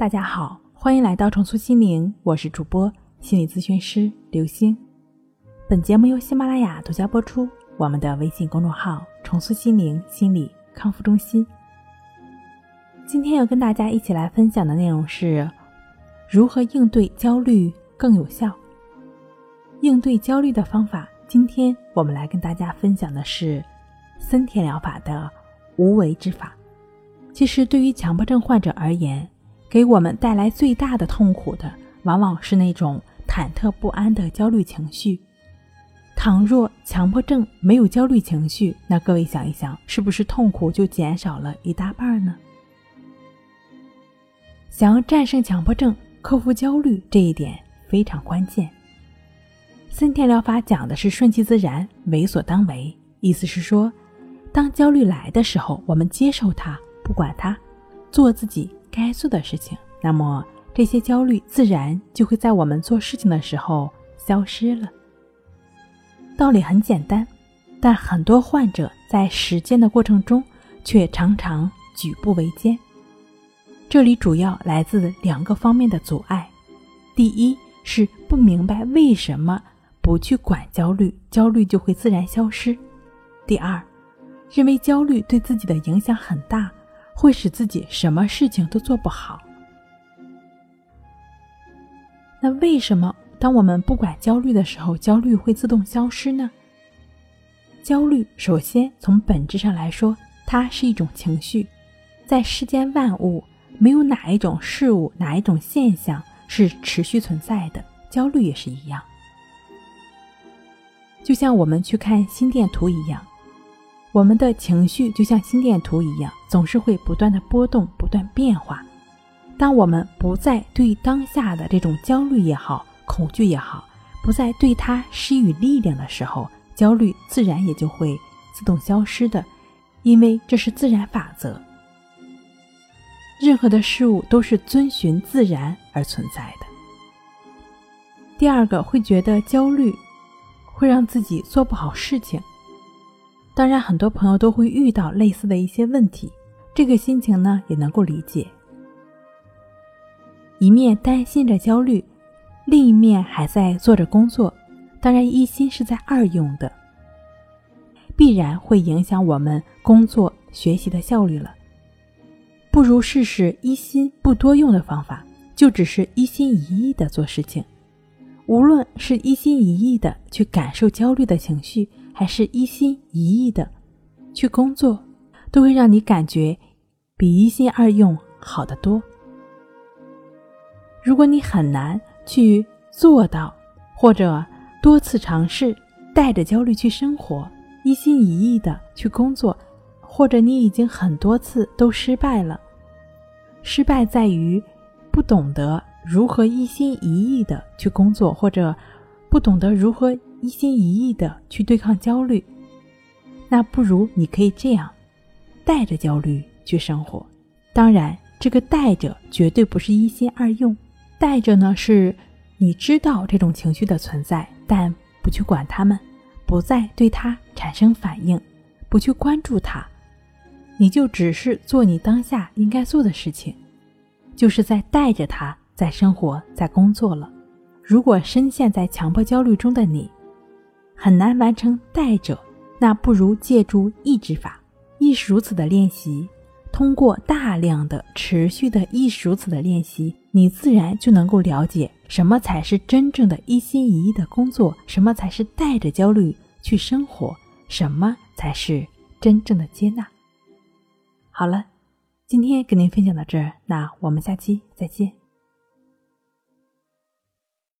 大家好，欢迎来到重塑心灵，我是主播心理咨询师刘星。本节目由喜马拉雅独家播出。我们的微信公众号“重塑心灵心理康复中心”。今天要跟大家一起来分享的内容是：如何应对焦虑更有效。应对焦虑的方法，今天我们来跟大家分享的是森田疗法的无为之法。其实，对于强迫症患者而言，给我们带来最大的痛苦的，往往是那种忐忑不安的焦虑情绪。倘若强迫症没有焦虑情绪，那各位想一想，是不是痛苦就减少了一大半呢？想要战胜强迫症、克服焦虑，这一点非常关键。森田疗法讲的是顺其自然、为所当为，意思是说，当焦虑来的时候，我们接受它，不管它，做自己。该做的事情，那么这些焦虑自然就会在我们做事情的时候消失了。道理很简单，但很多患者在实践的过程中却常常举步维艰。这里主要来自两个方面的阻碍：第一是不明白为什么不去管焦虑，焦虑就会自然消失；第二，认为焦虑对自己的影响很大。会使自己什么事情都做不好。那为什么当我们不管焦虑的时候，焦虑会自动消失呢？焦虑首先从本质上来说，它是一种情绪。在世间万物，没有哪一种事物、哪一种现象是持续存在的，焦虑也是一样。就像我们去看心电图一样。我们的情绪就像心电图一样，总是会不断的波动、不断变化。当我们不再对当下的这种焦虑也好、恐惧也好，不再对它施予力量的时候，焦虑自然也就会自动消失的，因为这是自然法则。任何的事物都是遵循自然而存在的。第二个会觉得焦虑，会让自己做不好事情。当然，很多朋友都会遇到类似的一些问题，这个心情呢也能够理解。一面担心着焦虑，另一面还在做着工作，当然一心是在二用的，必然会影响我们工作学习的效率了。不如试试一心不多用的方法，就只是一心一意的做事情。无论是一心一意的去感受焦虑的情绪。还是一心一意的去工作，都会让你感觉比一心二用好得多。如果你很难去做到，或者多次尝试带着焦虑去生活，一心一意的去工作，或者你已经很多次都失败了，失败在于不懂得如何一心一意的去工作，或者不懂得如何。一心一意的去对抗焦虑，那不如你可以这样，带着焦虑去生活。当然，这个带着绝对不是一心二用，带着呢是你知道这种情绪的存在，但不去管他们，不再对它产生反应，不去关注它，你就只是做你当下应该做的事情，就是在带着它在生活在工作了。如果深陷在强迫焦虑中的你，很难完成带着，那不如借助意志法，亦是如此的练习。通过大量的持续的亦是如此的练习，你自然就能够了解什么才是真正的一心一意的工作，什么才是带着焦虑去生活，什么才是真正的接纳。好了，今天跟您分享到这儿，那我们下期再见。